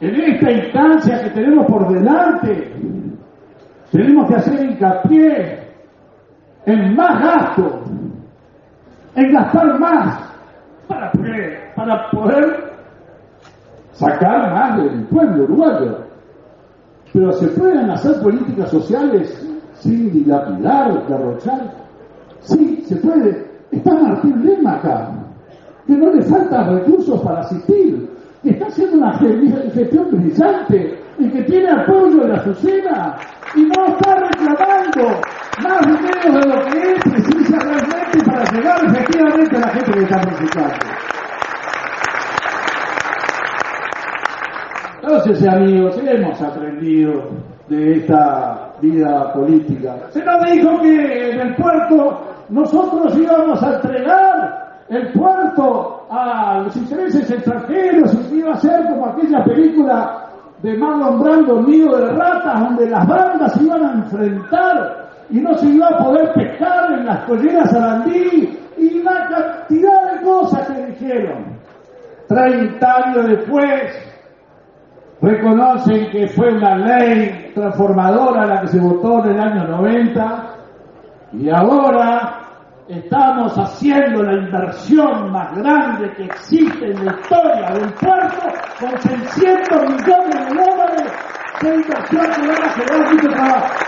en esta instancia que tenemos por delante, tenemos que hacer hincapié en más gasto, en gastar más, para poder, sacar más del pueblo uruguayo. Pero se pueden hacer políticas sociales sin dilapidar, derrochar. Sí, se puede. Está Martín Lema acá, que no le faltan recursos para asistir, que está haciendo una gestión brillante y que tiene apoyo de la Azucena y no está reclamando más dinero de lo que es precisa realmente para llegar efectivamente a la gente que está necesitando. Entonces, amigos, hemos aprendido de esta vida política. Se nos dijo que en el puerto nosotros íbamos a entregar el puerto a los intereses extranjeros y iba a ser como aquella película de Marlon Brando, Nido de Ratas, donde las bandas se iban a enfrentar y no se iba a poder pescar en las colleras Arandí y una cantidad de cosas que dijeron. Treinta años después, reconocen que fue una ley transformadora la que se votó en el año 90 y ahora estamos haciendo la inversión más grande que existe en la historia del puerto con 600 millones de dólares de inversión que van a.